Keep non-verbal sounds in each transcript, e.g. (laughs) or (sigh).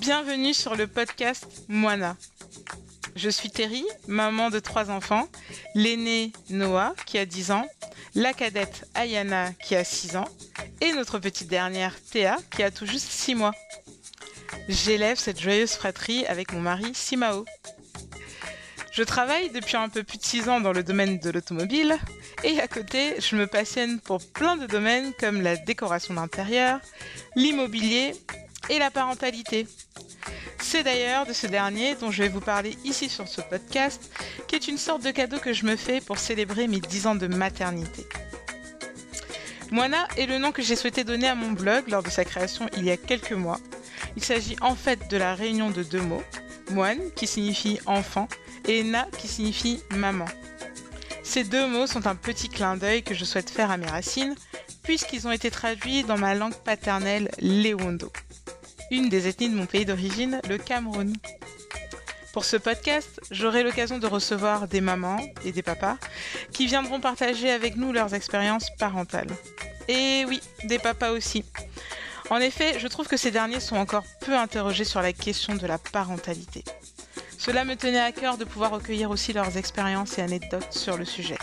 Bienvenue sur le podcast Moana. Je suis Terry, maman de trois enfants, l'aîné Noah qui a 10 ans, la cadette Ayana qui a 6 ans et notre petite dernière Théa qui a tout juste 6 mois. J'élève cette joyeuse fratrie avec mon mari Simao. Je travaille depuis un peu plus de 6 ans dans le domaine de l'automobile et à côté, je me passionne pour plein de domaines comme la décoration d'intérieur, l'immobilier et la parentalité. C'est d'ailleurs de ce dernier dont je vais vous parler ici sur ce podcast, qui est une sorte de cadeau que je me fais pour célébrer mes 10 ans de maternité. Moana est le nom que j'ai souhaité donner à mon blog lors de sa création il y a quelques mois. Il s'agit en fait de la réunion de deux mots, moine qui signifie enfant et na qui signifie maman. Ces deux mots sont un petit clin d'œil que je souhaite faire à mes racines, puisqu'ils ont été traduits dans ma langue paternelle Lewondo, une des ethnies de mon pays d'origine, le Cameroun. Pour ce podcast, j'aurai l'occasion de recevoir des mamans et des papas qui viendront partager avec nous leurs expériences parentales. Et oui, des papas aussi. En effet, je trouve que ces derniers sont encore peu interrogés sur la question de la parentalité. Cela me tenait à cœur de pouvoir recueillir aussi leurs expériences et anecdotes sur le sujet.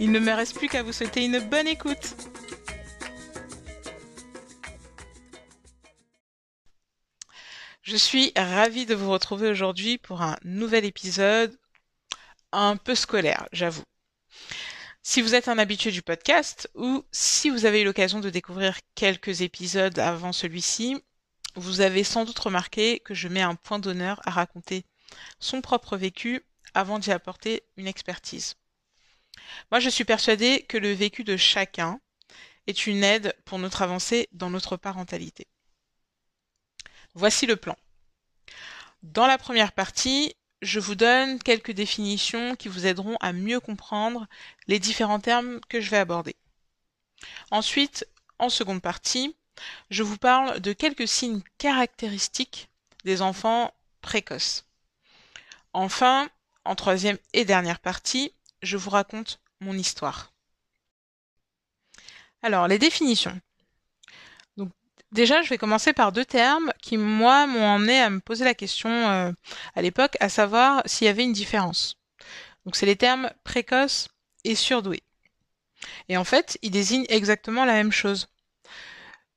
Il ne me reste plus qu'à vous souhaiter une bonne écoute. Je suis ravie de vous retrouver aujourd'hui pour un nouvel épisode un peu scolaire, j'avoue. Si vous êtes un habitué du podcast ou si vous avez eu l'occasion de découvrir quelques épisodes avant celui-ci, vous avez sans doute remarqué que je mets un point d'honneur à raconter son propre vécu avant d'y apporter une expertise. Moi, je suis persuadée que le vécu de chacun est une aide pour notre avancée dans notre parentalité. Voici le plan. Dans la première partie, je vous donne quelques définitions qui vous aideront à mieux comprendre les différents termes que je vais aborder. Ensuite, en seconde partie, je vous parle de quelques signes caractéristiques des enfants précoces. Enfin, en troisième et dernière partie, je vous raconte mon histoire. Alors, les définitions. Déjà, je vais commencer par deux termes qui, moi, m'ont emmené à me poser la question euh, à l'époque, à savoir s'il y avait une différence. Donc, c'est les termes précoce et surdoué. Et en fait, ils désignent exactement la même chose.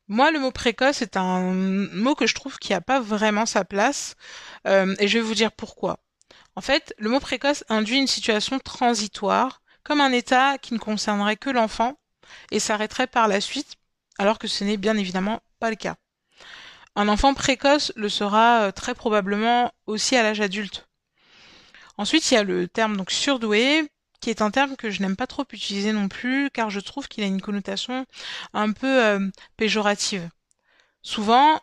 Moi, le mot précoce est un mot que je trouve qui n'a pas vraiment sa place, euh, et je vais vous dire pourquoi. En fait, le mot précoce induit une situation transitoire, comme un état qui ne concernerait que l'enfant et s'arrêterait par la suite, alors que ce n'est bien évidemment pas le cas. Un enfant précoce le sera euh, très probablement aussi à l'âge adulte. Ensuite, il y a le terme donc surdoué, qui est un terme que je n'aime pas trop utiliser non plus, car je trouve qu'il a une connotation un peu euh, péjorative. Souvent,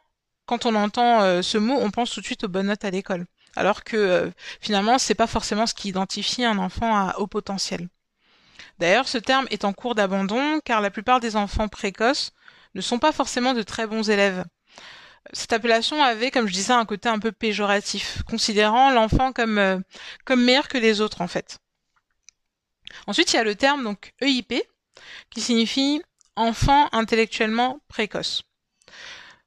quand on entend euh, ce mot, on pense tout de suite aux bonnes notes à l'école, alors que euh, finalement, c'est pas forcément ce qui identifie un enfant à haut potentiel. D'ailleurs, ce terme est en cours d'abandon, car la plupart des enfants précoces ne sont pas forcément de très bons élèves. Cette appellation avait, comme je disais, un côté un peu péjoratif, considérant l'enfant comme, comme meilleur que les autres en fait. Ensuite, il y a le terme donc EIP qui signifie enfant intellectuellement précoce.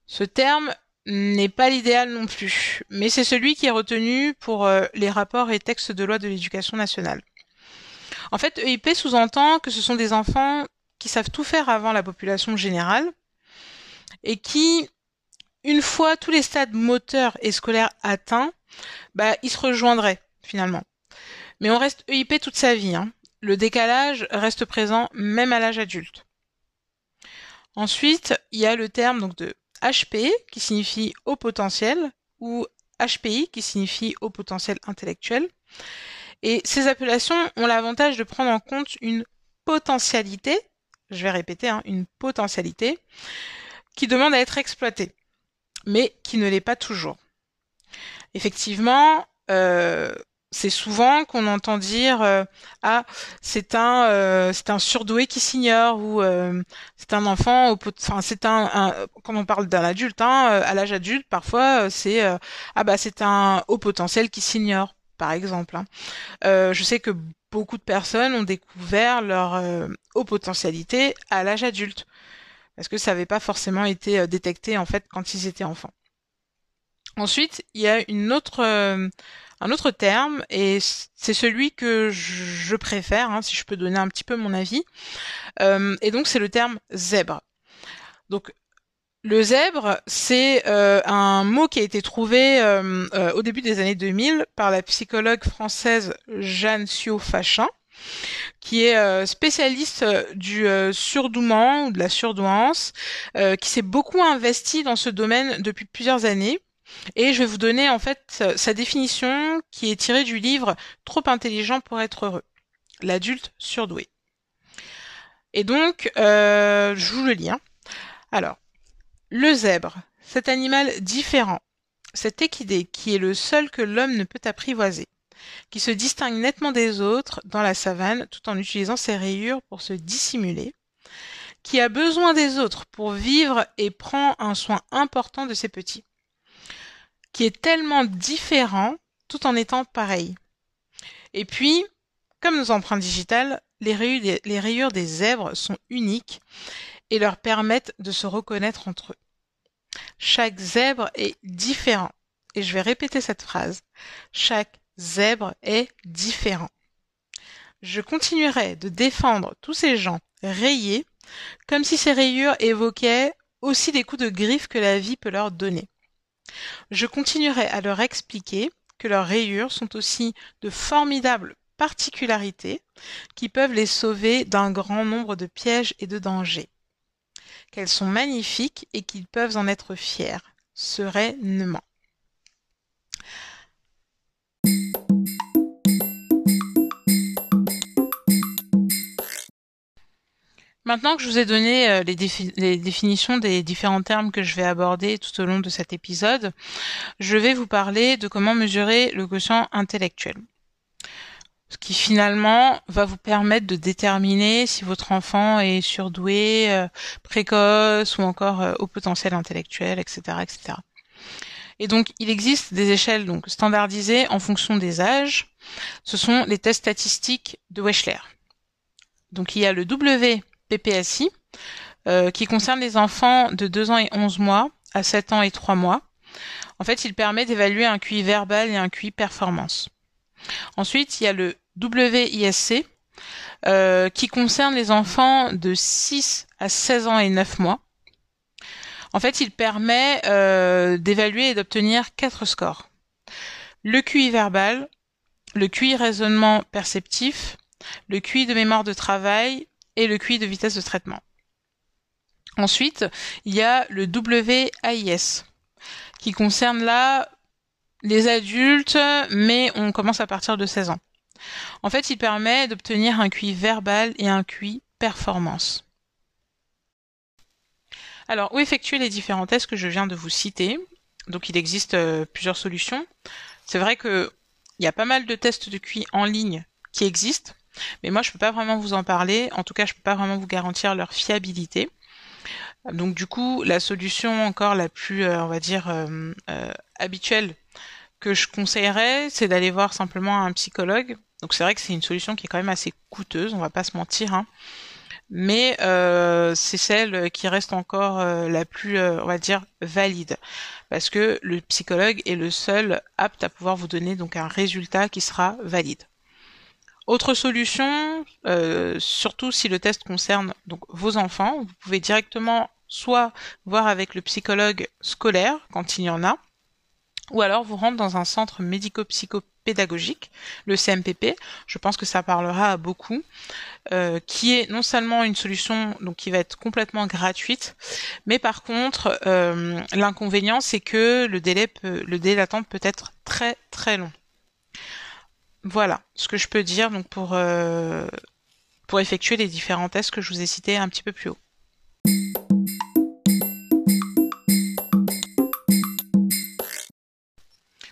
Ce terme n'est pas l'idéal non plus, mais c'est celui qui est retenu pour euh, les rapports et textes de loi de l'éducation nationale. En fait, EIP sous-entend que ce sont des enfants qui savent tout faire avant la population générale et qui, une fois tous les stades moteurs et scolaires atteints, bah, ils se rejoindraient finalement. Mais on reste EIP toute sa vie. Hein le décalage reste présent même à l'âge adulte. Ensuite, il y a le terme donc de HP qui signifie haut potentiel ou HPI qui signifie haut potentiel intellectuel. Et ces appellations ont l'avantage de prendre en compte une potentialité, je vais répéter, hein, une potentialité, qui demande à être exploitée, mais qui ne l'est pas toujours. Effectivement, euh, c'est souvent qu'on entend dire euh, ah c'est un euh, c'est un surdoué qui s'ignore ou euh, c'est un enfant enfin c'est un, quand on parle d'un adulte hein, à l'âge adulte parfois c'est ah bah c'est un haut potentiel qui s'ignore par exemple hein. je sais que beaucoup de personnes ont découvert leur haut potentialité à l'âge adulte parce que ça n'avait pas forcément été détecté en fait quand ils étaient enfants Ensuite, il y a euh, un autre terme, et c'est celui que je préfère, hein, si je peux donner un petit peu mon avis. Euh, et donc, c'est le terme zèbre. Donc, le zèbre, c'est euh, un mot qui a été trouvé au début des années 2000 par la psychologue française Jeanne Sio-Fachin qui est spécialiste du surdouement ou de la surdouance, qui s'est beaucoup investi dans ce domaine depuis plusieurs années et je vais vous donner en fait sa définition qui est tirée du livre Trop intelligent pour être heureux, l'adulte surdoué. Et donc, euh, je vous le lis. Hein. Alors, le zèbre, cet animal différent, cet équidé qui est le seul que l'homme ne peut apprivoiser, qui se distingue nettement des autres dans la savane tout en utilisant ses rayures pour se dissimuler, qui a besoin des autres pour vivre et prend un soin important de ses petits qui est tellement différent tout en étant pareil. Et puis, comme nos empreintes digitales, les rayures, des, les rayures des zèbres sont uniques et leur permettent de se reconnaître entre eux. Chaque zèbre est différent. Et je vais répéter cette phrase. Chaque zèbre est différent. Je continuerai de défendre tous ces gens rayés comme si ces rayures évoquaient aussi des coups de griffe que la vie peut leur donner. Je continuerai à leur expliquer que leurs rayures sont aussi de formidables particularités qui peuvent les sauver d'un grand nombre de pièges et de dangers, qu'elles sont magnifiques et qu'ils peuvent en être fiers, sereinement. Maintenant que je vous ai donné euh, les, définitions des différents termes que je vais aborder tout au long de cet épisode, je vais vous parler de comment mesurer le quotient intellectuel. Ce qui finalement va vous permettre de déterminer si votre enfant est surdoué, euh, précoce ou encore euh, au potentiel intellectuel, etc., etc. Et donc, il existe des échelles donc standardisées en fonction des âges. Ce sont les tests statistiques de Wechsler. Donc, il y a le W PPSI, euh, qui concerne les enfants de 2 ans et 11 mois à 7 ans et 3 mois. En fait, il permet d'évaluer un QI verbal et un QI performance. Ensuite, il y a le WISC, euh, qui concerne les enfants de 6 à 16 ans et 9 mois. En fait, il permet euh, d'évaluer et d'obtenir quatre scores. Le QI verbal, le QI raisonnement perceptif, le QI de mémoire de travail et le QI de vitesse de traitement. Ensuite, il y a le WAIS qui concerne là les adultes, mais on commence à partir de 16 ans. En fait, il permet d'obtenir un QI verbal et un QI performance. Alors, où effectuer les différents tests que je viens de vous citer? Donc, il existe euh, plusieurs solutions. C'est vrai qu'il y a pas mal de tests de QI en ligne qui existent. Mais moi, je peux pas vraiment vous en parler. En tout cas, je peux pas vraiment vous garantir leur fiabilité. Donc du coup, la solution encore la plus, euh, on va dire, euh, habituelle que je conseillerais, c'est d'aller voir simplement un psychologue. Donc c'est vrai que c'est une solution qui est quand même assez coûteuse, on va pas se mentir. Hein. Mais c'est celle qui reste encore la plus, on va dire, valide. Parce que le psychologue est le seul apte à pouvoir vous donner donc un résultat qui sera valide. Autre solution, euh, surtout si le test concerne donc vos enfants, vous pouvez directement soit voir avec le psychologue scolaire quand il y en a, ou alors vous rendre dans un centre médico-psychopédagogique, le CMPP. Je pense que ça parlera à beaucoup, euh, qui est non seulement une solution donc qui va être complètement gratuite, mais par contre euh, l'inconvénient c'est que le délai le délai d'attente peut être très très long. Voilà ce que je peux dire donc pour, euh, pour effectuer les différents tests que je vous ai cités un petit peu plus haut.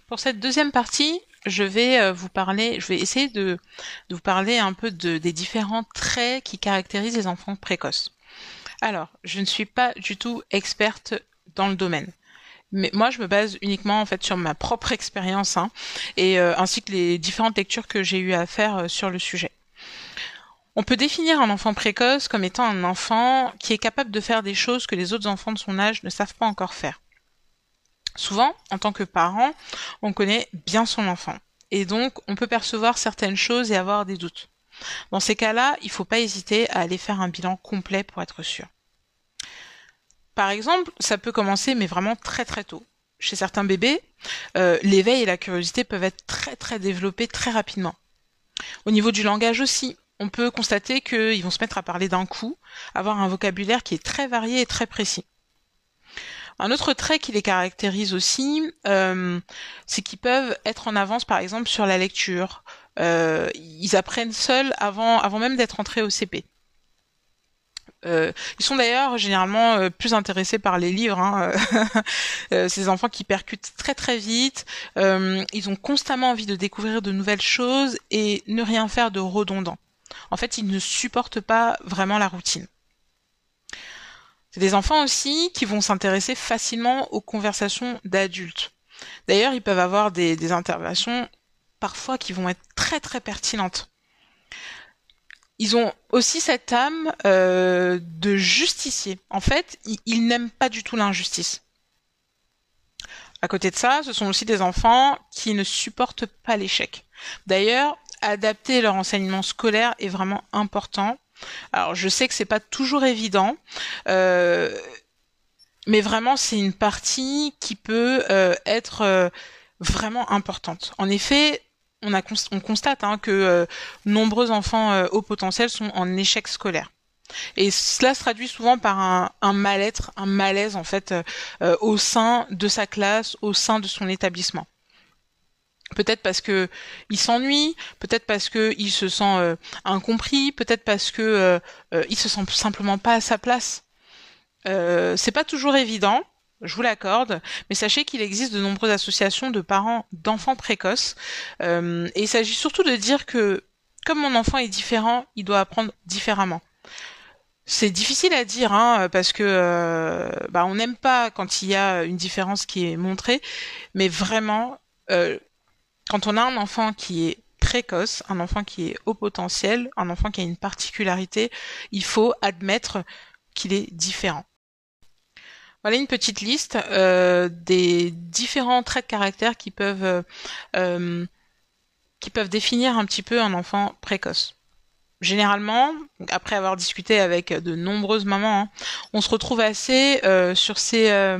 Pour cette deuxième partie, je vais euh, vous parler, je vais essayer de, vous parler un peu de, des différents traits qui caractérisent les enfants précoces. Alors, je ne suis pas du tout experte dans le domaine mais moi je me base uniquement en fait sur ma propre expérience hein, et euh, ainsi que les différentes lectures que j'ai eu à faire euh, sur le sujet. On peut définir un enfant précoce comme étant un enfant qui est capable de faire des choses que les autres enfants de son âge ne savent pas encore faire. Souvent, en tant que parent, on connaît bien son enfant. Et donc, on peut percevoir certaines choses et avoir des doutes. Dans ces cas-là, il ne faut pas hésiter à aller faire un bilan complet pour être sûr. Par exemple, ça peut commencer, mais vraiment très très tôt. Chez certains bébés, euh, l'éveil et la curiosité peuvent être très très développés très rapidement. Au niveau du langage aussi, on peut constater qu'ils vont se mettre à parler d'un coup, avoir un vocabulaire qui est très varié et très précis. Un autre trait qui les caractérise aussi, euh, c'est qu'ils peuvent être en avance, par exemple, sur la lecture. Euh, ils apprennent seuls avant, avant même d'être entrés au CP. Euh, ils sont d'ailleurs généralement plus intéressés par les livres. Hein. (laughs) Ces enfants qui percutent très très vite. ils ont constamment envie de découvrir de nouvelles choses et ne rien faire de redondant. En fait, ils ne supportent pas vraiment la routine. C'est des enfants aussi qui vont s'intéresser facilement aux conversations d'adultes. D'ailleurs, ils peuvent avoir des, interventions parfois qui vont être très très pertinentes ils ont aussi cette âme euh, de justicier. En fait, ils, n'aiment pas du tout l'injustice. À côté de ça, ce sont aussi des enfants qui ne supportent pas l'échec. D'ailleurs, adapter leur enseignement scolaire est vraiment important. Alors, je sais que c'est pas toujours évident, euh, mais vraiment, c'est une partie qui peut euh, être euh, vraiment importante. En effet, on, constate hein, que nombreux enfants au potentiel sont en échec scolaire. Et cela se traduit souvent par un, mal-être, un malaise en fait au sein de sa classe, au sein de son établissement. Peut-être parce que il s'ennuie, peut-être parce que il se sent incompris, peut-être parce que il se sent simplement pas à sa place. c'est pas toujours évident je vous l'accorde, mais sachez qu'il existe de nombreuses associations de parents d'enfants précoces, euh, et il s'agit surtout de dire que comme mon enfant est différent, il doit apprendre différemment. C'est difficile à dire, hein, parce que euh, bah, on n'aime pas quand il y a une différence qui est montrée, mais vraiment, euh, quand on a un enfant qui est précoce, un enfant qui est au potentiel, un enfant qui a une particularité, il faut admettre qu'il est différent. Voilà une petite liste euh, des différents traits de caractère qui peuvent euh, euh, qui peuvent définir un petit peu un enfant précoce. Généralement, après avoir discuté avec de nombreuses mamans, hein, on se retrouve assez sur ces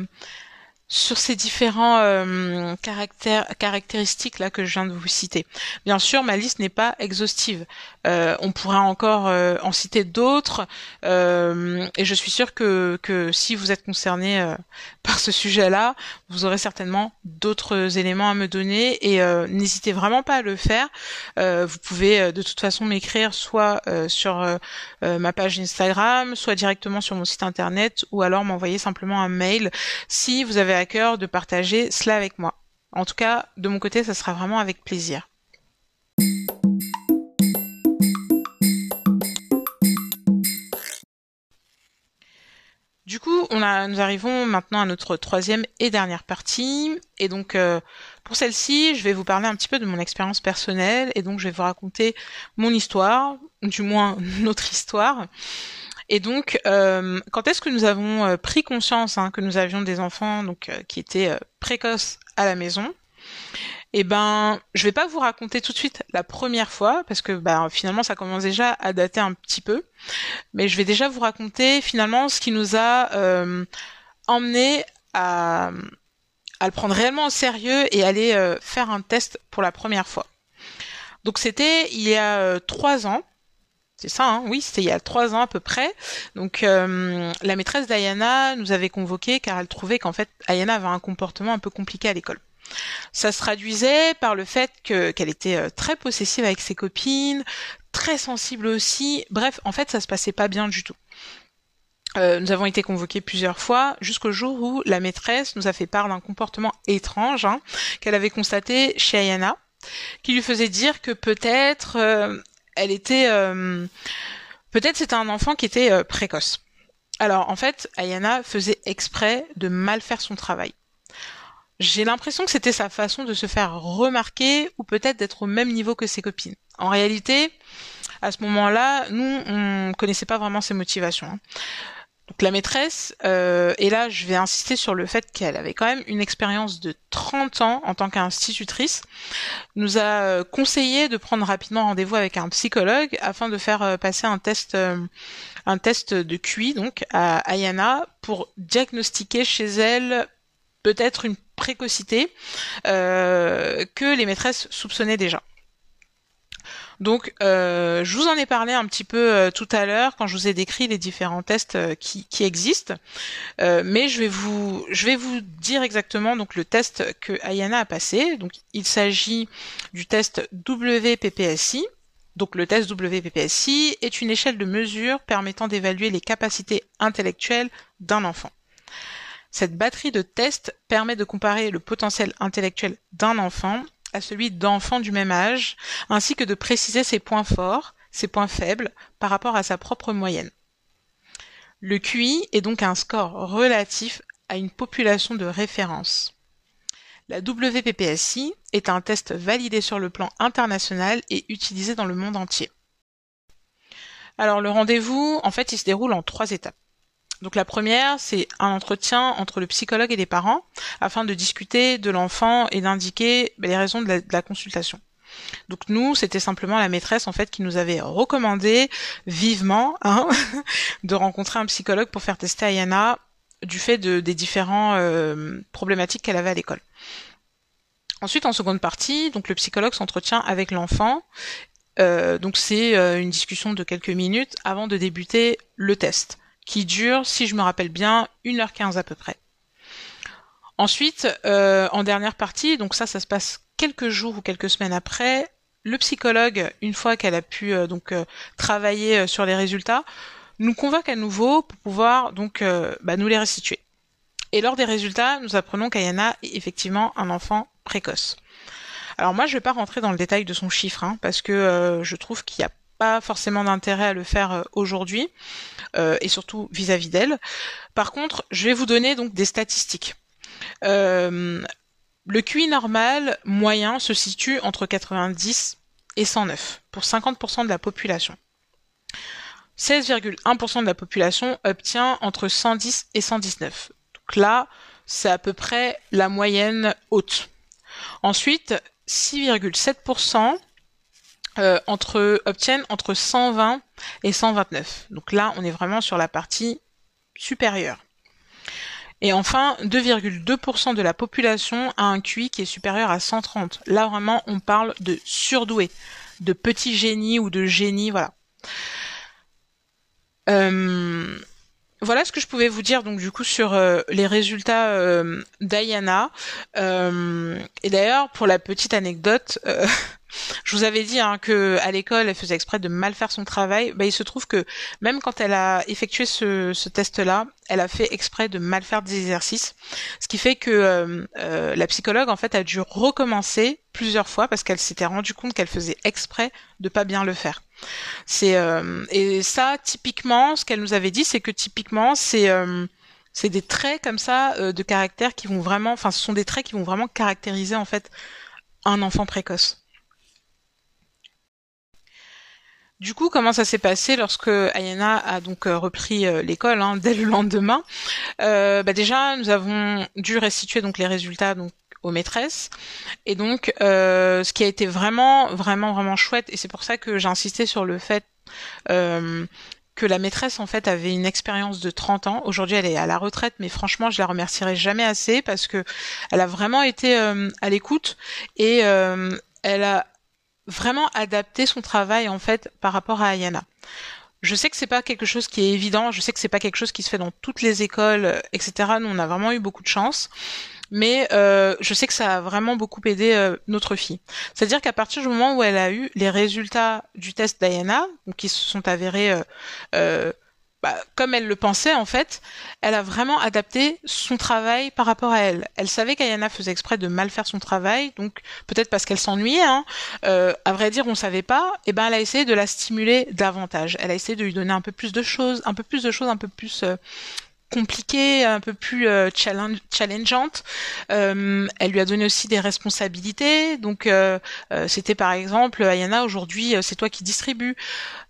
sur ces différents euh, caractères, caractéristiques là que je viens de vous citer. Bien sûr, ma liste n'est pas exhaustive. Euh, on pourra encore euh, en citer d'autres, et je suis sûre que, que si vous êtes concerné (laughs) par ce sujet-là, vous aurez certainement d'autres éléments à me donner, et n'hésitez vraiment pas à le faire. vous pouvez de toute façon m'écrire soit sur ma page Instagram, soit directement sur mon site internet, ou alors m'envoyer simplement un mail si vous avez à cœur de partager cela avec moi. En tout cas, de mon côté, ça sera vraiment avec plaisir. Du coup, on nous arrivons maintenant à notre troisième et dernière partie. Et donc, euh, pour celle-ci, je vais vous parler un petit peu de mon expérience personnelle. Et donc, je vais vous raconter mon histoire, du moins (laughs) notre histoire. Et donc, euh, quand est-ce que nous avons euh, pris conscience hein, que nous avions des enfants donc qui étaient précoces à la maison? Eh ben, je vais pas vous raconter tout de suite la première fois parce que bah, finalement ça commence déjà à dater un petit peu, mais je vais déjà vous raconter finalement ce qui nous a emmené à, à le prendre réellement au sérieux et aller faire un test pour la première fois. Donc c'était il y a trois ans c'est ça, hein? Oui, c'était il y a trois ans à peu près. Donc euh, la maîtresse d'Ayana nous avait convoqué car elle trouvait qu'en fait Ayana avait un comportement un peu compliqué à l'école. Ça se traduisait par le fait que qu'elle était euh, très possessive avec ses copines, très sensible aussi. Bref, en fait, ça se passait pas bien du tout. Euh, nous avons été convoqués plusieurs fois jusqu'au jour où la maîtresse nous a fait part d'un comportement étrange hein, qu'elle avait constaté chez Ayana, qui lui faisait dire que peut-être elle était euh, peut-être c'était un enfant qui était euh, précoce. Alors en fait, Ayana faisait exprès de mal faire son travail. J'ai l'impression que c'était sa façon de se faire remarquer ou peut-être d'être au même niveau que ses copines. En réalité, à ce moment-là, nous, on connaissait pas vraiment ses motivations. Hein. Donc la maîtresse, euh, et là je vais insister sur le fait qu'elle avait quand même une expérience de 30 ans en tant qu'institutrice, nous a euh, conseillé de prendre rapidement rendez-vous avec un psychologue afin de faire euh, passer un test, un test de QI donc à Ayana pour diagnostiquer chez elle peut-être une précocité que les maîtresses soupçonnaient déjà. Donc, euh, je vous en ai parlé un petit peu euh, tout à l'heure quand je vous ai décrit les différents tests euh, qui, existent, mais je vais vous dire exactement le test que Ayana a passé. Il s'agit du test WPPSI. Donc, le test WPPSI est une échelle de mesure permettant d'évaluer les capacités intellectuelles d'un enfant. Cette batterie de tests permet de comparer le potentiel intellectuel d'un enfant à celui d'enfants du même âge, ainsi que de préciser ses points forts, ses points faibles par rapport à sa propre moyenne. Le QI est donc un score relatif à une population de référence. La WPPSI est un test validé sur le plan international et utilisé dans le monde entier. Alors le rendez-vous, en fait, il se déroule en trois étapes. Donc la première, c'est un entretien entre le psychologue et les parents afin de discuter de l'enfant et d'indiquer ben, les raisons de la, consultation. Donc nous, c'était simplement la maîtresse en fait qui nous avait recommandé vivement hein, (laughs) de rencontrer un psychologue pour faire tester Ayana du fait de, des différents euh, problématiques qu'elle avait à l'école. Ensuite, en seconde partie, donc le psychologue s'entretient avec l'enfant. Euh, donc c'est euh, une discussion de quelques minutes avant de débuter le test qui dure, si je me rappelle bien, 1h15 à peu près. Ensuite, euh, en dernière partie, donc ça, ça se passe quelques jours ou quelques semaines après, le psychologue, une fois qu'elle a pu euh, donc euh, travailler sur les résultats, nous convoque à nouveau pour pouvoir donc bah, nous les restituer. Et lors des résultats, nous apprenons qu'Ayana est effectivement un enfant précoce. Alors moi, je vais pas rentrer dans le détail de son chiffre, hein, parce que je trouve qu'il y a pas forcément d'intérêt à le faire euh, aujourd'hui euh, et surtout vis-à-vis d'elle. Par contre, je vais vous donner donc des statistiques. Euh, le QI normal moyen se situe entre 90 et 109 pour 50% de la population. 16,1% de la population obtient entre 110 et 119. Donc là, c'est à peu près la moyenne haute. Ensuite, 6,7% euh, entre obtiennent entre 120 et 129. Donc là, on est vraiment sur la partie supérieure. Et enfin, 2,2% de la population a un QI qui est supérieur à 130. Là, vraiment, on parle de surdoué, de petit génie ou de génie, voilà. Euh, voilà ce que je pouvais vous dire donc du coup sur euh, les résultats euh, d'Ayana. et d'ailleurs, pour la petite anecdote, (laughs) je vous avais dit hein, que à l'école, elle faisait exprès de mal faire son travail. Bah, il se trouve que même quand elle a effectué ce, ce test-là, elle a fait exprès de mal faire des exercices, ce qui fait que euh, euh, la psychologue en fait a dû recommencer plusieurs fois parce qu'elle s'était rendue compte qu'elle faisait exprès de pas bien le faire. C'est euh, et ça typiquement, ce qu'elle nous avait dit, c'est que typiquement c'est c'est des traits comme ça de caractère qui vont vraiment, enfin ce sont des traits qui vont vraiment caractériser en fait un enfant précoce. Du coup, comment ça s'est passé lorsque Ayana a donc euh, repris euh, l'école hein, dès le lendemain? Euh, bah Déjà, nous avons dû restituer donc les résultats donc maîtresses et donc ce qui a été vraiment vraiment vraiment chouette et c'est pour ça que j'ai insisté sur le fait que la maîtresse en fait avait une expérience de 30 ans. Aujourd'hui, elle est à la retraite, mais franchement, je la remercierai jamais assez parce que elle a vraiment été à l'écoute et elle a vraiment adapter son travail en fait par rapport à Ayana. Je sais que c'est pas quelque chose qui est évident, je sais que c'est pas quelque chose qui se fait dans toutes les écoles, etc. Nous, on a vraiment eu beaucoup de chance, mais euh, je sais que ça a vraiment beaucoup aidé euh, notre fille. C'est-à-dire qu'à partir du moment où elle a eu les résultats du test d'Ayana, qui se sont avérés euh, euh bah, comme elle le pensait en fait, elle a vraiment adapté son travail par rapport à elle. Elle savait qu'Ayana faisait exprès de mal faire son travail, donc peut-être parce qu'elle s'ennuyait. Hein. Euh, à vrai dire, on savait pas. Et eh ben, elle a essayé de la stimuler davantage. Elle a essayé de lui donner un peu plus de choses, un peu plus de choses, un peu plus euh, compliquées, un peu plus euh, challenge, challengeantes. Euh, elle lui a donné aussi des responsabilités. Donc, euh, c'était par exemple, Ayana, aujourd'hui, c'est toi qui distribue.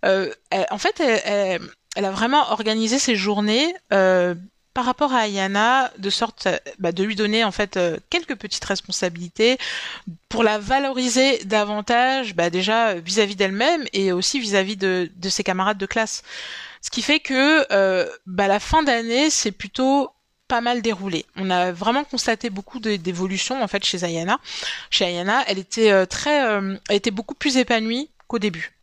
en fait, elle, elle a vraiment organisé ses journées par rapport à Ayana, de sorte bah, de lui donner en fait quelques petites responsabilités pour la valoriser davantage, bah, déjà vis-à-vis d'elle-même et aussi vis-à-vis de, ses camarades de classe. Ce qui fait que bah, la fin d'année, c'est plutôt pas mal déroulé. On a vraiment constaté beaucoup d'évolution en fait chez Ayana. Chez Ayana, elle était euh, très, euh, elle était beaucoup plus épanouie qu'au début.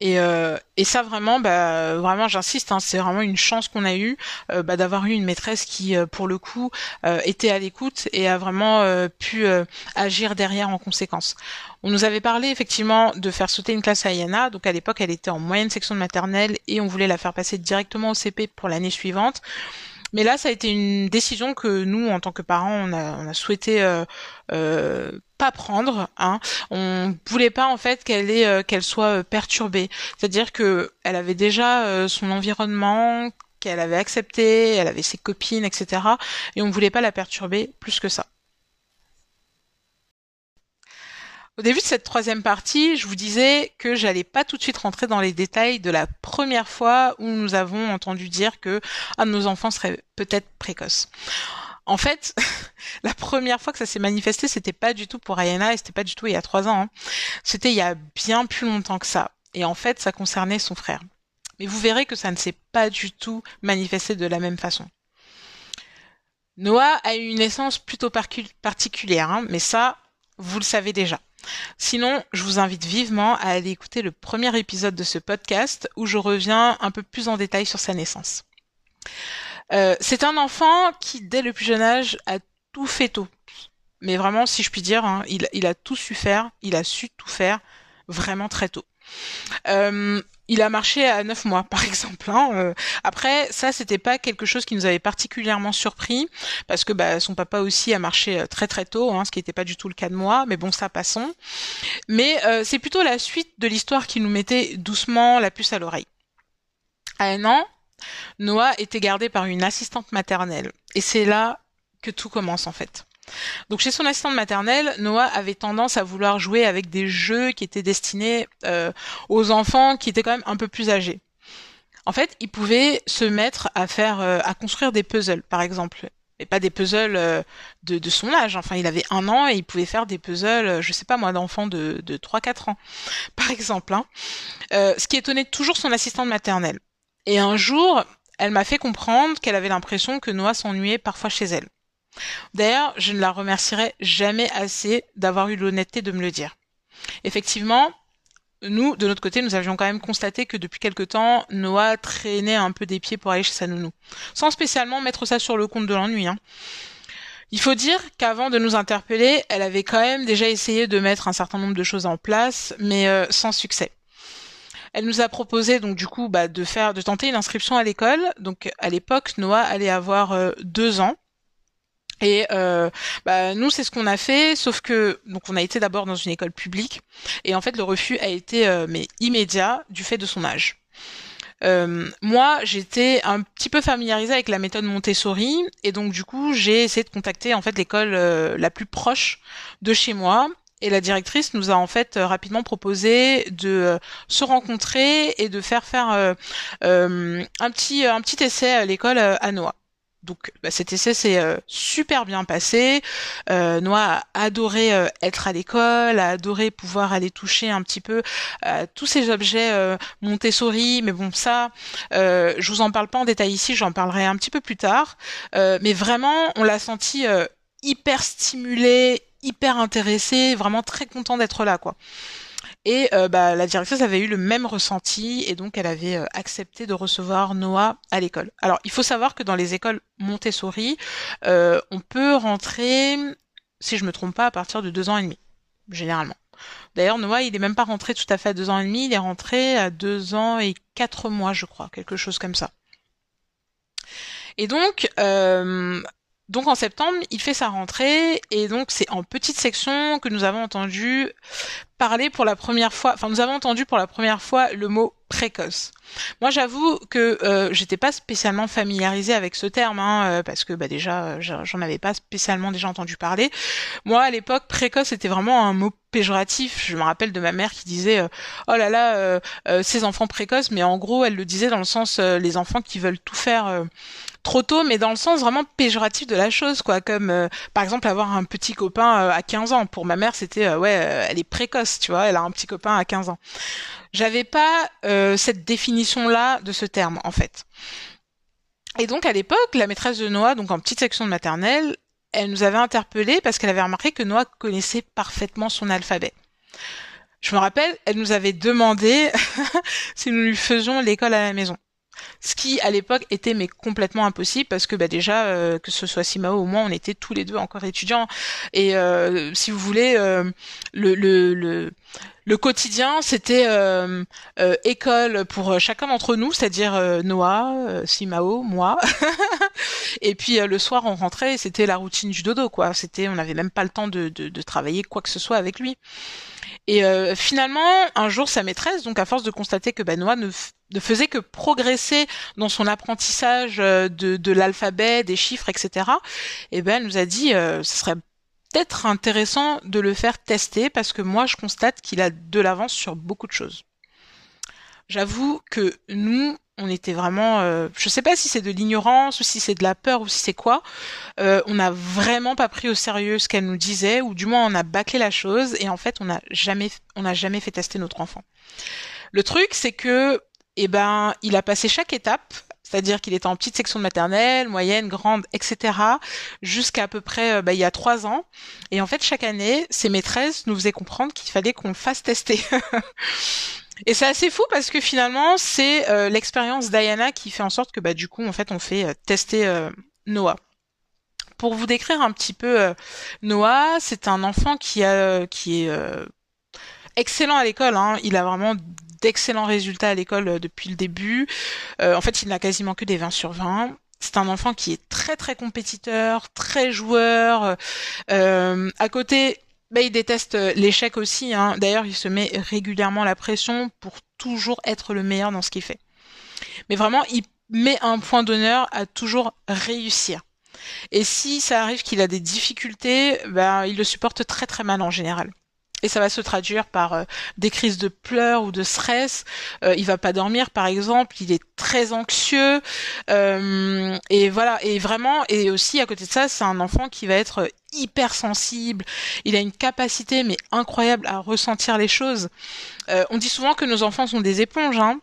Et, euh, et ça vraiment, bah, vraiment, j'insiste, hein, c'est vraiment une chance qu'on a eue bah, d'avoir eu une maîtresse qui, pour le coup, était à l'écoute et a vraiment pu agir derrière en conséquence. On nous avait parlé effectivement de faire sauter une classe à Ayana, donc à l'époque elle était en moyenne section de maternelle et on voulait la faire passer directement au CP pour l'année suivante. Mais là, ça a été une décision que nous, en tant que parents, on a, souhaité euh, euh, pas prendre. Hein. On voulait pas en fait qu'elle euh, qu'elle soit perturbée. C'est-à-dire que elle avait déjà son environnement qu'elle avait accepté, elle avait ses copines, etc. Et on ne voulait pas la perturber plus que ça. Au début de cette troisième partie, je vous disais que j'allais pas tout de suite rentrer dans les détails de la première fois où nous avons entendu dire que un de nos enfants serait peut-être précoce. En fait, (laughs) la première fois que ça s'est manifesté, c'était pas du tout pour Ayana et c'était pas du tout il y a trois ans. Hein. C'était il y a bien plus longtemps que ça. Et en fait, ça concernait son frère. Mais vous verrez que ça ne s'est pas du tout manifesté de la même façon. Noah a eu une naissance plutôt particulière, hein, mais ça, vous le savez déjà. Sinon, je vous invite vivement à aller écouter le premier épisode de ce podcast où je reviens un peu plus en détail sur sa naissance. Euh, c'est un enfant qui, dès le plus jeune âge, a tout fait tôt. Mais vraiment, si je puis dire, hein, il, a tout su faire, il a su tout faire vraiment très tôt. Euh, il a marché à neuf mois, (laughs) par exemple. Hein. Euh, après, ça, c'était pas quelque chose qui nous avait particulièrement surpris, parce que bah, son papa aussi a marché euh, très très tôt, hein, ce qui n'était pas du tout le cas de moi. Mais bon, ça passons. Mais euh, c'est plutôt la suite de l'histoire qui nous mettait doucement la puce à l'oreille. À un an, Noah était gardé par une assistante maternelle, et c'est là que tout commence en fait. Donc chez son assistante maternelle, Noah avait tendance à vouloir jouer avec des jeux qui étaient destinés euh, aux enfants qui étaient quand même un peu plus âgés. En fait, il pouvait se mettre à faire, euh, à construire des puzzles, par exemple, et pas des puzzles euh, de, son âge. Enfin, il avait un an et il pouvait faire des puzzles, je sais pas moi, d'enfants de, de 3-4 ans, (laughs) par exemple. Hein. ce qui étonnait toujours son assistante maternelle. Et un jour, elle m'a fait comprendre qu'elle avait l'impression que Noah s'ennuyait parfois chez elle. D'ailleurs, je ne la remercierai jamais assez d'avoir eu l'honnêteté de me le dire. Effectivement, nous, de notre côté, nous avions quand même constaté que depuis quelque temps, Noah traînait un peu des pieds pour aller chez sa nounou. Sans spécialement mettre ça sur le compte de l'ennui. Hein. Il faut dire qu'avant de nous interpeller, elle avait quand même déjà essayé de mettre un certain nombre de choses en place, mais euh, sans succès. Elle nous a proposé donc du coup bah, de faire, de tenter une inscription à l'école. Donc à l'époque, Noah allait avoir euh, deux ans. Et euh, bah, nous, c'est ce qu'on a fait, sauf que donc on a été d'abord dans une école publique, et en fait le refus a été euh, mais immédiat du fait de son âge. Euh, moi, j'étais un petit peu familiarisée avec la méthode Montessori, et donc du coup, j'ai essayé de contacter en fait l'école la plus proche de chez moi. Et la directrice nous a en fait rapidement proposé de se rencontrer et de faire faire un petit un petit essai à l'école à Noah. Donc bah, cet essai s'est euh, super bien passé. Euh, Noah a adoré euh, être à l'école, a adoré pouvoir aller toucher un petit peu tous ces objets Montessori. Mais bon, ça, je vous en parle pas en détail ici, j'en parlerai un petit peu plus tard. mais vraiment, on l'a senti hyper stimulé, hyper intéressé, vraiment très content d'être là, quoi. Et euh, bah, la directrice avait eu le même ressenti et donc elle avait euh, accepté de recevoir Noah à l'école. Alors il faut savoir que dans les écoles Montessori, euh, on peut rentrer, si je me trompe pas, à partir de deux ans et demi, généralement. D'ailleurs, Noah, il est même pas rentré tout à fait à deux ans et demi, il est rentré à deux ans et quatre mois, je crois, quelque chose comme ça. Et donc, donc en septembre, il fait sa rentrée et donc c'est en petite section que nous avons entendu parler pour la première fois, enfin nous avons entendu pour la première fois le mot précoce. Moi, j'avoue que euh, j'étais pas spécialement familiarisée avec ce terme, hein, euh, parce que bah déjà, j'en avais pas spécialement déjà entendu parler. Moi, à l'époque, précoce était vraiment un mot péjoratif. Je me rappelle de ma mère qui disait euh, "Oh là là, euh, ces enfants précoces", mais en gros, elle le disait dans le sens les enfants qui veulent tout faire trop tôt, mais dans le sens vraiment péjoratif de la chose, quoi. Comme par exemple avoir un petit copain à 15 ans. Pour ma mère, c'était ouais, elle est précoce, tu vois, elle a un petit copain à 15 ans. J'avais pas euh, cette définition-là de ce terme, en fait. Et donc, à l'époque, la maîtresse de Noah, donc en petite section de maternelle, elle nous avait interpellés parce qu'elle avait remarqué que Noah connaissait parfaitement son alphabet. Je me rappelle, elle nous avait demandé (laughs) si nous lui faisions l'école à la maison. Ce qui à l'époque était mais complètement impossible parce que bah déjà euh, que ce soit Simao ou moi on était tous les deux encore étudiants et euh, si vous voulez le, le, le le quotidien, c'était euh, euh, école pour chacun d'entre nous, c'est-à-dire euh, Noah, Simao, moi. (laughs) et puis le soir, on rentrait, c'était la routine du dodo, quoi. C'était, on n'avait même pas le temps de, de, travailler quoi que ce soit avec lui. Et finalement, un jour, sa maîtresse, donc à force de constater que ben, Noah ne, ne faisait que progresser dans son apprentissage de, de l'alphabet, des chiffres, etc. Et ben, elle nous a dit, ce serait être intéressant de le faire tester parce que moi je constate qu'il a de l'avance sur beaucoup de choses. J'avoue que nous, on était vraiment, euh, je sais pas si c'est de l'ignorance ou si c'est de la peur ou si c'est quoi, euh, on n'a vraiment pas pris au sérieux ce qu'elle nous disait ou du moins on a bâclé la chose et en fait on n'a jamais, on n'a jamais fait tester notre enfant. Le truc c'est que, eh ben, il a passé chaque étape c'est-à-dire qu'il était en petite section de maternelle, moyenne, grande, etc., jusqu'à peu près euh, bah, il y a trois ans. Et en fait, chaque année, ses maîtresses nous faisaient comprendre qu'il fallait qu'on le fasse tester. (laughs) Et c'est assez fou parce que finalement, c'est euh, l'expérience d'Ayana qui fait en sorte que bah du coup, en fait, on fait euh, tester Noah. Pour vous décrire un petit peu Noah, c'est un enfant qui a qui est excellent à l'école. Hein. Il a vraiment d'excellents résultats à l'école euh, depuis le début. Euh, en fait, il n'a quasiment que des 20 sur 20. C'est un enfant qui est très très compétiteur, très joueur. Euh, à côté, bah, il déteste l'échec aussi. Hein. D'ailleurs, il se met régulièrement la pression pour toujours être le meilleur dans ce qu'il fait. Mais vraiment, il met un point d'honneur à toujours réussir. Et si ça arrive qu'il a des difficultés, ben, il le supporte très très mal en général et ça va se traduire par euh, des crises de pleurs ou de stress. Euh, il va pas dormir, par exemple. Il est très anxieux euh, et voilà. Et vraiment, et aussi à côté de ça, c'est un enfant qui va être hyper sensible. Il a une capacité mais incroyable à ressentir les choses. On dit souvent que nos enfants sont des éponges. Hein.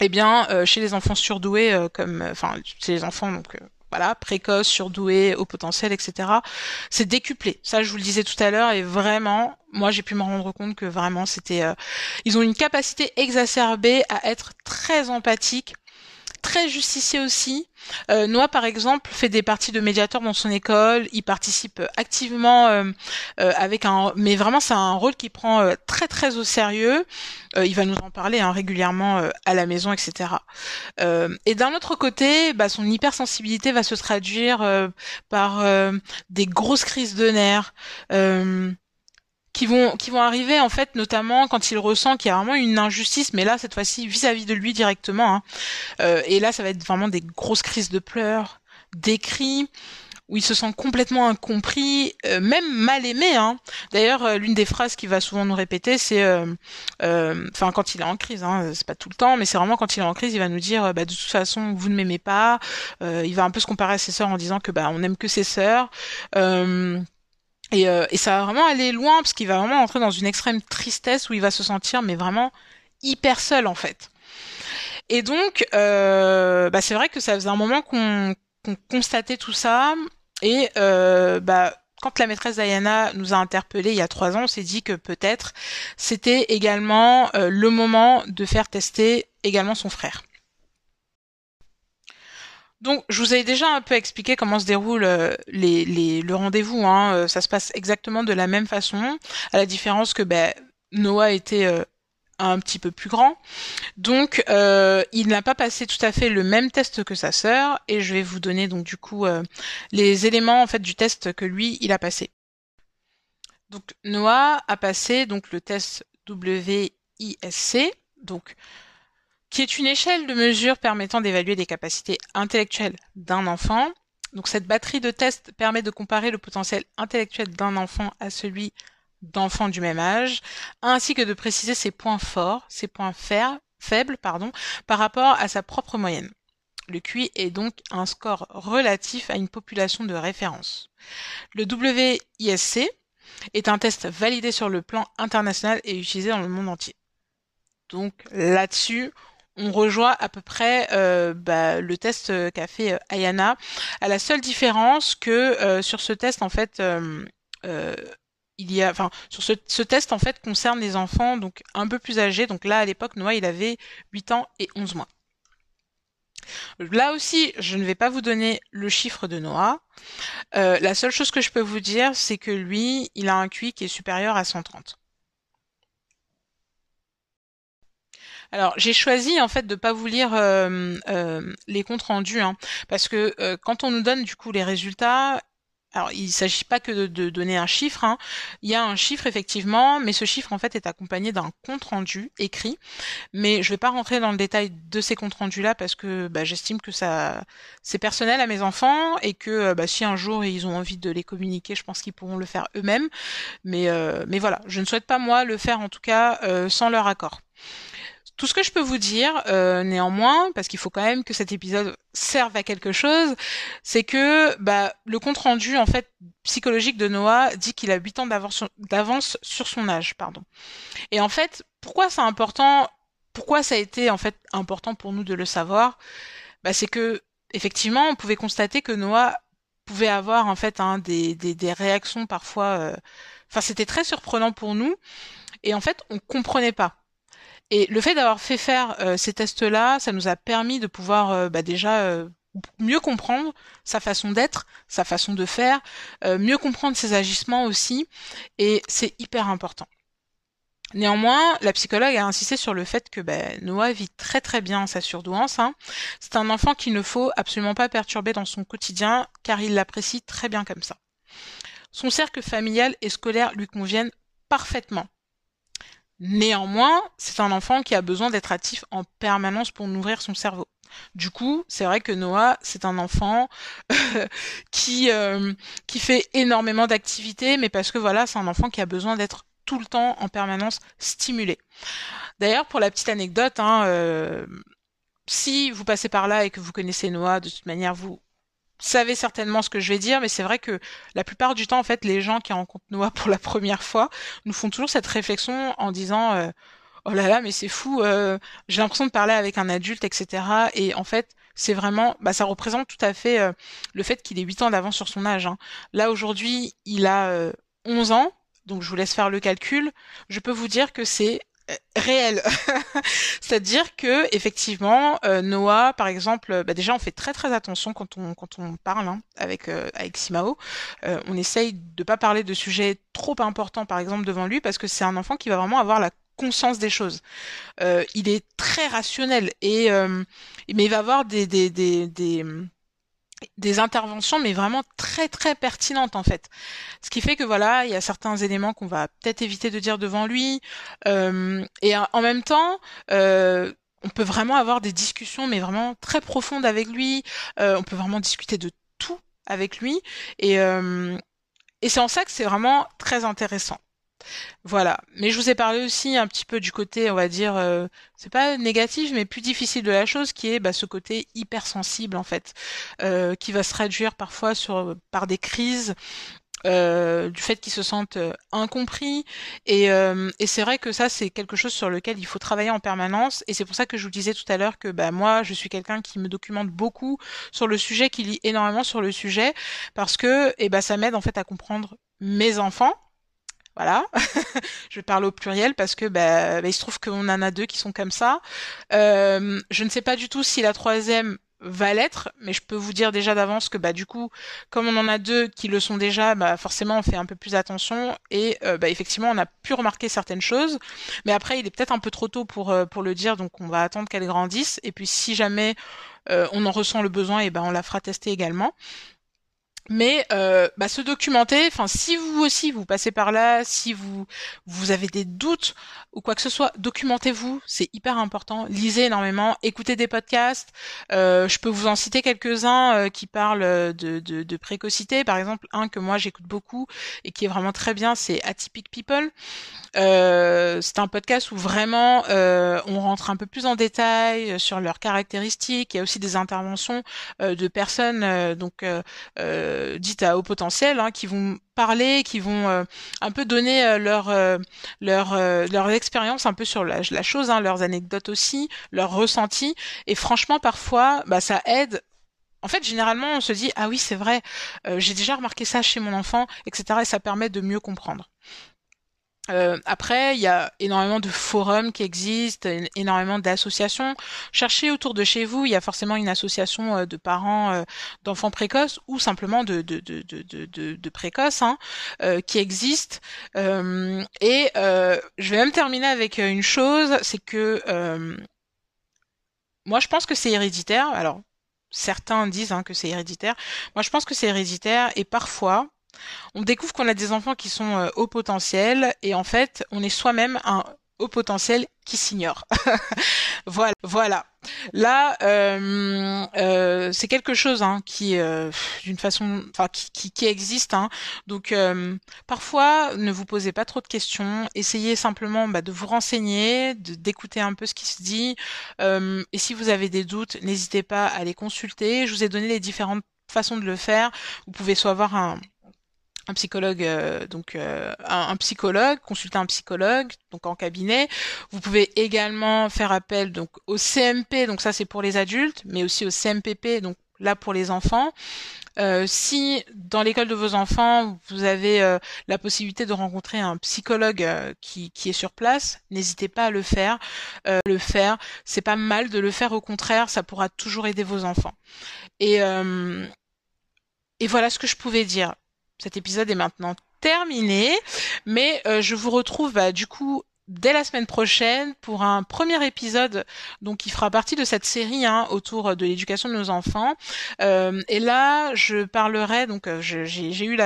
Eh bien, chez les enfants surdoués, comme, enfin, chez les enfants donc voilà, précoce, surdoué, au potentiel, etc. C'est décuplé. Ça, je vous le disais tout à l'heure, et vraiment, moi, j'ai pu me rendre compte que vraiment, c'était, euh, ils ont une capacité exacerbée à être très empathique, très justicier aussi. Euh, Noah, par exemple, fait des parties de médiateur dans son école. Il participe activement euh, euh, avec un, mais vraiment c'est un rôle qui prend très très au sérieux. il va nous en parler hein, régulièrement à la maison, etc. et d'un autre côté, bah, son hypersensibilité va se traduire par des grosses crises de nerfs qui vont qui vont arriver en fait notamment quand il ressent qu'il y a vraiment une injustice mais là cette fois-ci vis-à-vis de lui directement hein. euh, et là ça va être vraiment des grosses crises de pleurs des cris où il se sent complètement incompris, euh, même mal aimé. Hein. D'ailleurs, euh, l'une des phrases qu'il va souvent nous répéter, c'est, enfin, quand il est en crise, hein, c'est pas tout le temps, mais c'est vraiment quand il est en crise, il va nous dire, bah, de toute façon, vous ne m'aimez pas. il va un peu se comparer à ses sœurs en disant que, bah, on n'aime que ses sœurs. Et, euh, et, ça va vraiment aller loin parce qu'il va vraiment entrer dans une extrême tristesse où il va se sentir mais vraiment hyper seul en fait. Et donc, euh, bah, c'est vrai que ça faisait un moment qu'on constatait tout ça et euh, bah, quand la maîtresse Diana nous a interpellés il y a trois ans, on s'est dit que peut-être c'était également euh, le moment de faire tester également son frère. Donc, je vous avais déjà un peu expliqué comment se déroule euh, le rendez-vous. Hein. Euh, ça se passe exactement de la même façon, à la différence que ben, Noah était euh, un petit peu plus grand. Donc, il n'a pas passé tout à fait le même test que sa sœur, et je vais vous donner donc du coup les éléments en fait du test que lui il a passé. Donc, Noah a passé donc le test WISC, donc qui est une échelle de mesure permettant d'évaluer les capacités intellectuelles d'un enfant. Donc cette batterie de tests permet de comparer le potentiel intellectuel d'un enfant à celui d'enfants du même âge, ainsi que de préciser ses points forts, ses points faibles, pardon, par rapport à sa propre moyenne. Le QI est donc un score relatif à une population de référence. Le WISC est un test validé sur le plan international et utilisé dans le monde entier. Donc là-dessus, on rejoint à peu près euh, bah, le test euh, qu'a fait euh, Ayana, à la seule différence que sur ce test en fait il y a, enfin, sur ce, ce, test en fait concerne les enfants donc un peu plus âgés. Donc là, à l'époque, Noah, il avait 8 ans et 11 mois. Là aussi, je ne vais pas vous donner le chiffre de Noah. la seule chose que je peux vous dire, c'est que lui, il a un QI qui est supérieur à 130. Alors j'ai choisi en fait de pas vous lire euh, euh, les comptes rendus hein, parce que euh, quand on nous donne du coup les résultats, alors il s'agit pas que de, donner un chiffre, hein. il y a un chiffre effectivement, mais ce chiffre en fait est accompagné d'un compte rendu écrit. Mais je vais pas rentrer dans le détail de ces comptes rendus là parce que bah, j'estime que ça c'est personnel à mes enfants et que bah, si un jour ils ont envie de les communiquer, je pense qu'ils pourront le faire eux-mêmes. Mais mais voilà, je ne souhaite pas moi le faire en tout cas sans leur accord. Tout ce que je peux vous dire, euh, néanmoins, parce qu'il faut quand même que cet épisode serve à quelque chose, c'est que bah, le compte rendu en fait psychologique de Noah dit qu'il a 8 ans d'avance sur son âge, pardon. Et en fait, pourquoi c'est important Pourquoi ça a été en fait important pour nous de le savoir? Bah, c'est que effectivement, on pouvait constater que Noah pouvait avoir en fait hein, des, des, réactions parfois. Euh, enfin, c'était très surprenant pour nous, et en fait, on comprenait pas. Et le fait d'avoir fait faire euh, ces tests-là, ça nous a permis de pouvoir euh, bah, déjà euh, mieux comprendre sa façon d'être, sa façon de faire, mieux comprendre ses agissements aussi, et c'est hyper important. Néanmoins, la psychologue a insisté sur le fait que bah, Noah vit très très bien sa surdouance. Hein. C'est un enfant qu'il ne faut absolument pas perturber dans son quotidien, car il l'apprécie très bien comme ça. Son cercle familial et scolaire lui conviennent parfaitement. Néanmoins, c'est un enfant qui a besoin d'être actif en permanence pour nourrir son cerveau. Du coup, c'est vrai que Noah, c'est un enfant (laughs) qui euh, qui fait énormément d'activités, mais parce que voilà, c'est un enfant qui a besoin d'être tout le temps en permanence stimulé. D'ailleurs, pour la petite anecdote, hein, euh, si vous passez par là et que vous connaissez Noah, de toute manière, vous savez certainement ce que je vais dire, mais c'est vrai que la plupart du temps, en fait, les gens qui rencontrent Noah pour la première fois nous font toujours cette réflexion en disant euh, oh là là, mais c'est fou, euh, j'ai l'impression de parler avec un adulte, etc. Et en fait, c'est vraiment, bah, ça représente tout à fait euh, le fait qu'il ait 8 ans d'avance sur son âge. Hein. Là aujourd'hui, il a 11 ans, donc je vous laisse faire le calcul. Je peux vous dire que c'est réel. (laughs) C'est-à-dire que effectivement, euh, Noah, par exemple, bah déjà on fait très très attention quand on quand on parle hein, avec euh, avec Simao. Euh, on essaye de pas parler de sujets trop importants, par exemple, devant lui, parce que c'est un enfant qui va vraiment avoir la conscience des choses. il est très rationnel et mais il va avoir des des, des, des des interventions mais vraiment très très pertinentes en fait. Ce qui fait que voilà il y a certains éléments qu'on va peut-être éviter de dire devant lui. Euh, et en même temps euh, on peut vraiment avoir des discussions mais vraiment très profondes avec lui. Euh, on peut vraiment discuter de tout avec lui. Et et c'est en ça que c'est vraiment très intéressant voilà. Mais je vous ai parlé aussi un petit peu du côté, on va dire, euh, c'est pas négatif, mais plus difficile de la chose, qui est bah, ce côté hypersensible en fait, euh, qui va se traduire parfois par des crises. Euh, du fait qu'ils se sentent incompris et, et c'est vrai que ça c'est quelque chose sur lequel il faut travailler en permanence et c'est pour ça que je vous disais tout à l'heure que bah moi je suis quelqu'un qui me documente beaucoup sur le sujet qui lit énormément sur le sujet parce que et eh bah ça m'aide en fait à comprendre mes enfants voilà, (laughs) je parle au pluriel parce que bah, bah, il se trouve qu'on en a deux qui sont comme ça. Euh, je ne sais pas du tout si la troisième va l'être, mais je peux vous dire déjà d'avance que bah du coup, comme on en a deux qui le sont déjà, bah forcément on fait un peu plus attention et euh, bah effectivement on a pu remarquer certaines choses, mais après il est peut-être un peu trop tôt pour euh, pour le dire, donc on va attendre qu'elle grandisse et puis si jamais on en ressent le besoin, et ben on la fera tester également. Mais euh, bah, se documenter. Enfin, si vous aussi vous passez par là, si vous vous avez des doutes ou quoi que ce soit, documentez-vous. C'est hyper important. Lisez énormément, écoutez des podcasts. Euh, je peux vous en citer quelques-uns euh, qui parlent de, de, de, précocité. Par exemple, un que moi j'écoute beaucoup et qui est vraiment très bien, c'est Atypic People. Euh, c'est un podcast où vraiment euh, on rentre un peu plus en détail sur leurs caractéristiques. Il y a aussi des interventions de personnes donc euh, dites à haut potentiel, hein, qui vont parler, qui vont euh, un peu donner euh, leur leur expérience un peu sur la, la chose, hein, leurs anecdotes aussi, leurs ressentis. Et franchement, parfois, bah ça aide en fait, généralement, on se dit ah oui, c'est vrai, j'ai déjà remarqué ça chez mon enfant, etc. Et ça permet de mieux comprendre. Euh, après, il y a énormément de forums qui existent, énormément d'associations. Cherchez autour de chez vous, il y a forcément une association euh, de parents euh, d'enfants précoces ou simplement de, de, de, de, de précoces hein, qui existe. et je vais même terminer avec une chose, c'est que moi je pense que c'est héréditaire. Alors certains disent hein, que c'est héréditaire. Moi je pense que c'est héréditaire et parfois on découvre qu'on a des enfants qui sont euh, au potentiel et en fait, on est soi-même un haut potentiel qui s'ignore. (laughs) voilà, voilà. Là, euh, euh, c'est quelque chose hein, qui, d'une façon, enfin, qui, qui, existe. Hein. Donc, parfois, ne vous posez pas trop de questions. Essayez simplement bah, de vous renseigner, d'écouter un peu ce qui se dit. et si vous avez des doutes, n'hésitez pas à les consulter. Je vous ai donné les différentes façons de le faire. Vous pouvez soit avoir un un psychologue euh, donc euh, un, psychologue consulter un psychologue donc en cabinet vous pouvez également faire appel donc au CMP donc ça c'est pour les adultes mais aussi au CMPP donc là pour les enfants euh, si dans l'école de vos enfants vous avez la possibilité de rencontrer un psychologue qui, qui est sur place, n'hésitez pas à le faire. le faire, c'est pas mal de le faire. Au contraire, ça pourra toujours aider vos enfants. Et et voilà ce que je pouvais dire. Cet épisode est maintenant terminé, mais euh, je vous retrouve bah, du coup dès la semaine prochaine pour un premier épisode donc qui fera partie de cette série hein, autour de l'éducation de nos enfants. Euh, et là je parlerai donc euh, j'ai eu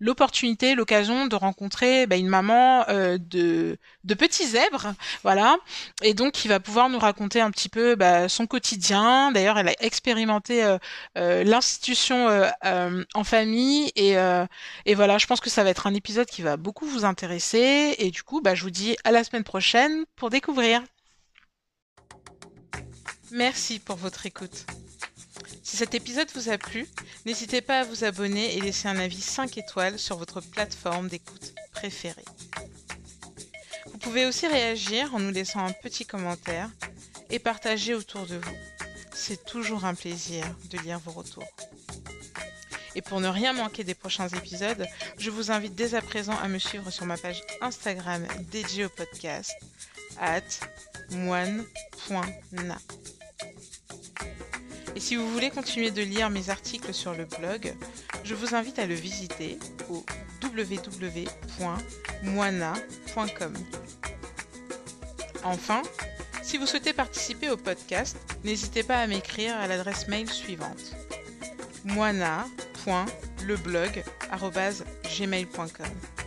l'opportunité l'occasion de rencontrer bah, une maman euh, de de petits zèbres voilà. Et donc qui va pouvoir nous raconter un petit peu bah, son quotidien. D'ailleurs elle a expérimenté l'institution en famille. Et et voilà je pense que ça va être un épisode qui va beaucoup vous intéresser. Et du coup bah je vous dis à la semaine prochaine pour découvrir. Merci pour votre écoute. Si cet épisode vous a plu, n'hésitez pas à vous abonner et laisser un avis 5 étoiles sur votre plateforme d'écoute préférée. Vous pouvez aussi réagir en nous laissant un petit commentaire et partager autour de vous. C'est toujours un plaisir de lire vos retours. Et pour ne rien manquer des prochains épisodes, je vous invite dès à présent à me suivre sur ma page Instagram dédiée au podcast at moine.na. Et si vous voulez continuer de lire mes articles sur le blog, je vous invite à le visiter au www.moina.com. Enfin, si vous souhaitez participer au podcast, n'hésitez pas à m'écrire à l'adresse mail suivante moina.leblog.gmail.com